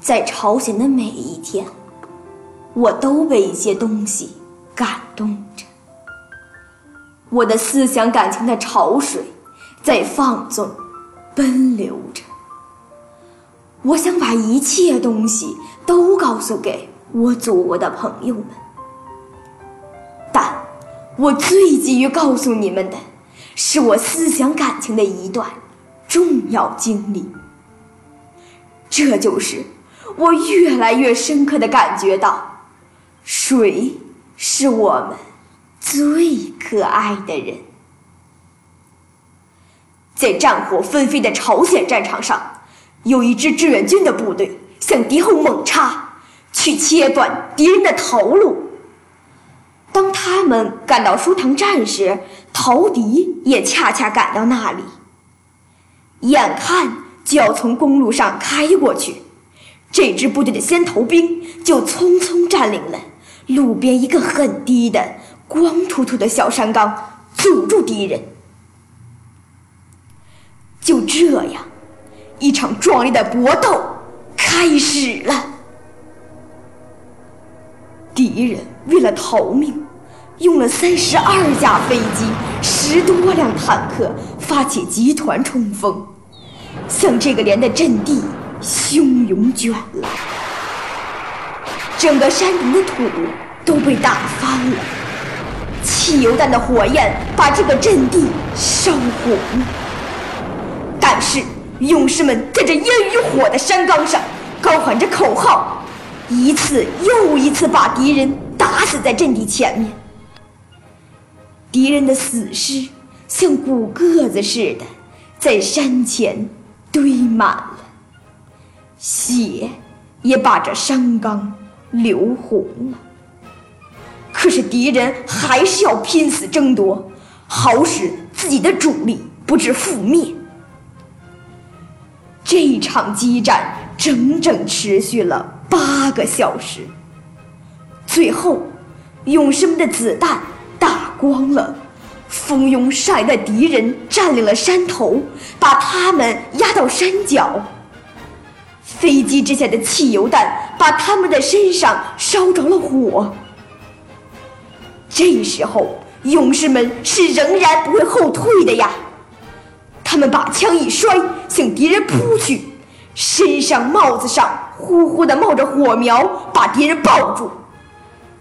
在朝鲜的每一天，我都被一些东西感动着。我的思想感情的潮水在放纵、奔流着。我想把一切东西都告诉给我祖国的朋友们，但我最急于告诉你们的，是我思想感情的一段重要经历。这就是。我越来越深刻的感觉到，谁是我们最可爱的人？在战火纷飞的朝鲜战场上，有一支志愿军的部队向敌后猛插，去切断敌人的逃路。当他们赶到舒塘站时，陶敌也恰恰赶到那里，眼看就要从公路上开过去。这支部队的先头兵就匆匆占领了路边一个很低的、光秃秃的小山岗，阻住敌人。就这样，一场壮烈的搏斗开始了。敌人为了逃命，用了三十二架飞机、十多辆坦克，发起集团冲锋，向这个连的阵地。汹涌卷来，整个山顶的土都被打翻了。汽油弹的火焰把这个阵地烧红。但是勇士们在这烟与火的山岗上高喊着口号，一次又一次把敌人打死在阵地前面。敌人的死尸像骨个子似的在山前堆满。血也把这山岗流红了，可是敌人还是要拼死争夺，好使自己的主力不致覆灭。这场激战整整持续了八个小时，最后，勇士们的子弹打光了，蜂拥上来的敌人占领了山头，把他们压到山脚。飞机之下的汽油弹把他们的身上烧着了火。这时候，勇士们是仍然不会后退的呀！他们把枪一摔，向敌人扑去，身上、帽子上呼呼的冒着火苗，把敌人抱住，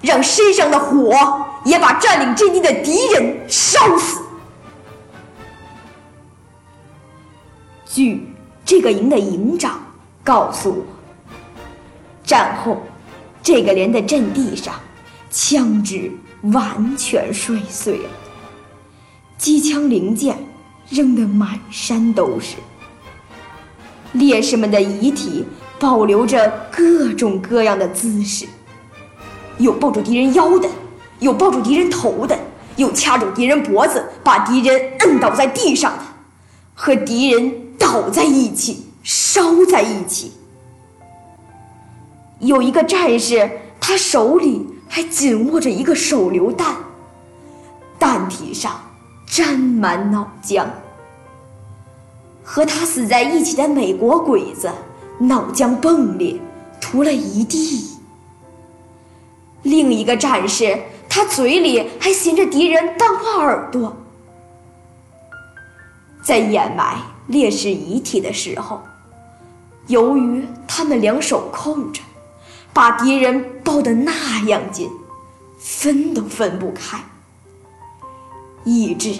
让身上的火也把占领阵地的敌人烧死。据这个营的营长。告诉我，战后这个连的阵地上，枪支完全摔碎了，机枪零件扔得满山都是。烈士们的遗体保留着各种各样的姿势，有抱住敌人腰的，有抱住敌人头的，有掐住敌人脖子把敌人摁倒在地上的，和敌人倒在一起。烧在一起。有一个战士，他手里还紧握着一个手榴弹，弹体上沾满脑浆。和他死在一起的美国鬼子，脑浆迸裂，涂了一地。另一个战士，他嘴里还衔着敌人淡化耳朵。在掩埋烈士遗体的时候，由于他们两手空着，把敌人抱得那样紧，分都分不开，以致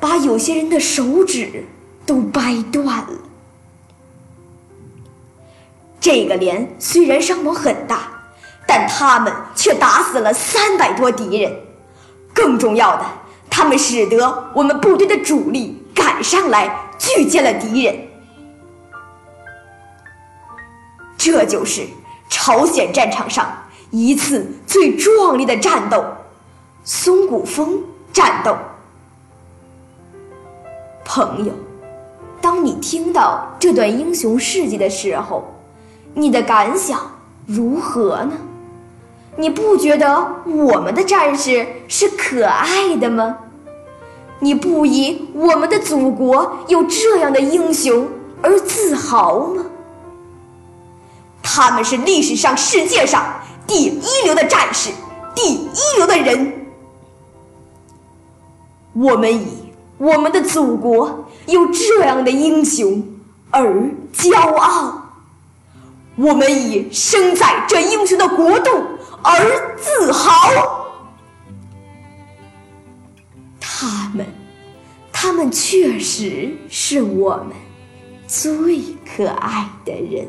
把有些人的手指都掰断了。这个连虽然伤亡很大。但他们却打死了三百多敌人，更重要的，他们使得我们部队的主力赶上来拒歼了敌人。这就是朝鲜战场上一次最壮丽的战斗——松骨峰战斗。朋友，当你听到这段英雄事迹的时候，你的感想如何呢？你不觉得我们的战士是可爱的吗？你不以我们的祖国有这样的英雄而自豪吗？他们是历史上、世界上第一流的战士，第一流的人。我们以我们的祖国有这样的英雄而骄傲。我们以生在这英雄的国度。而自豪，他们，他们确实是我们最可爱的人。